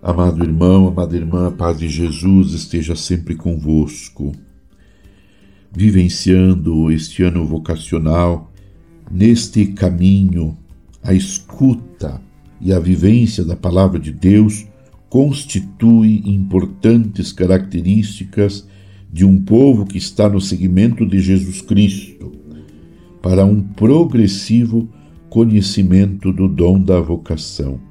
Amado irmão, amada irmã, a paz de Jesus esteja sempre convosco. Vivenciando este ano vocacional, neste caminho, a escuta e a vivência da palavra de Deus constitui importantes características de um povo que está no seguimento de Jesus Cristo, para um progressivo conhecimento do dom da vocação.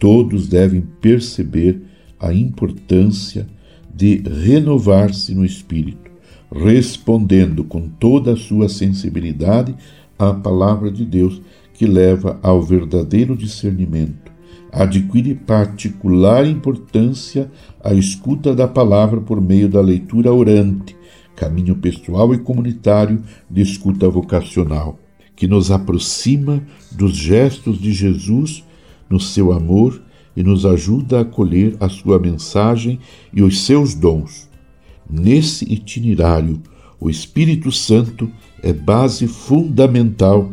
Todos devem perceber a importância de renovar-se no espírito, respondendo com toda a sua sensibilidade à palavra de Deus que leva ao verdadeiro discernimento. Adquire particular importância a escuta da palavra por meio da leitura orante, caminho pessoal e comunitário de escuta vocacional, que nos aproxima dos gestos de Jesus no seu amor e nos ajuda a acolher a sua mensagem e os seus dons. Nesse itinerário, o Espírito Santo é base fundamental,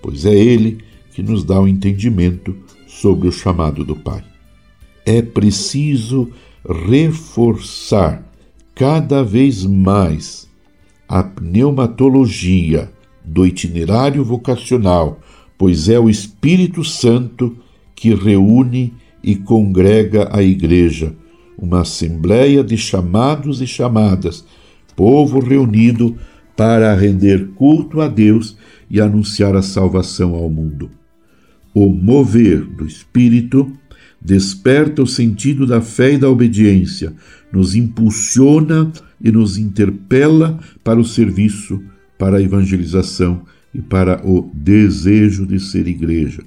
pois é ele que nos dá o entendimento sobre o chamado do Pai. É preciso reforçar cada vez mais a pneumatologia do itinerário vocacional, pois é o Espírito Santo que reúne e congrega a Igreja, uma assembleia de chamados e chamadas, povo reunido para render culto a Deus e anunciar a salvação ao mundo. O mover do Espírito desperta o sentido da fé e da obediência, nos impulsiona e nos interpela para o serviço, para a evangelização e para o desejo de ser igreja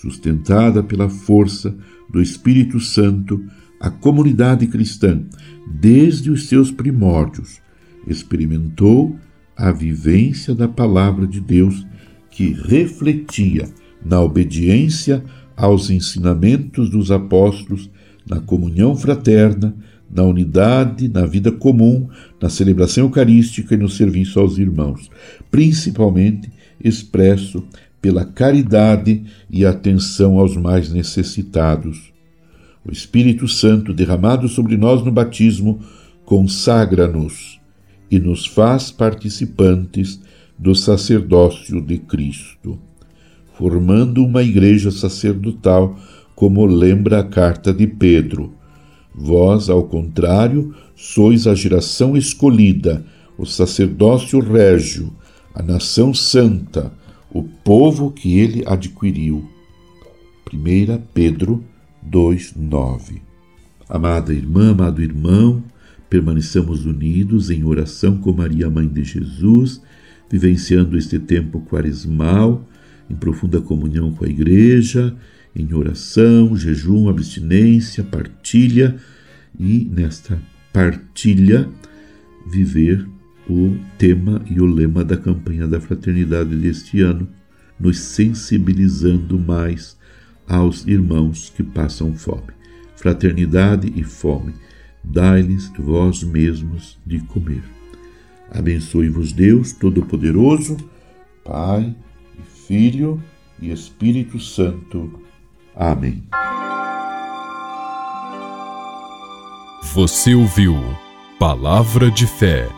sustentada pela força do Espírito Santo, a comunidade cristã, desde os seus primórdios, experimentou a vivência da palavra de Deus que refletia na obediência aos ensinamentos dos apóstolos, na comunhão fraterna, na unidade, na vida comum, na celebração eucarística e no serviço aos irmãos, principalmente expresso pela caridade e atenção aos mais necessitados. O Espírito Santo, derramado sobre nós no batismo, consagra-nos e nos faz participantes do sacerdócio de Cristo, formando uma igreja sacerdotal, como lembra a carta de Pedro. Vós, ao contrário, sois a geração escolhida, o sacerdócio régio, a nação santa, o povo que ele adquiriu. 1 Pedro 2:9. Amada irmã, amado irmão, permaneçamos unidos em oração com Maria, mãe de Jesus, vivenciando este tempo quaresmal em profunda comunhão com a igreja, em oração, jejum, abstinência, partilha e nesta partilha viver o tema e o lema da campanha da fraternidade deste ano, nos sensibilizando mais aos irmãos que passam fome. Fraternidade e fome, dai-lhes vós mesmos de comer. Abençoe-vos Deus Todo-Poderoso, Pai, Filho e Espírito Santo. Amém. Você ouviu Palavra de Fé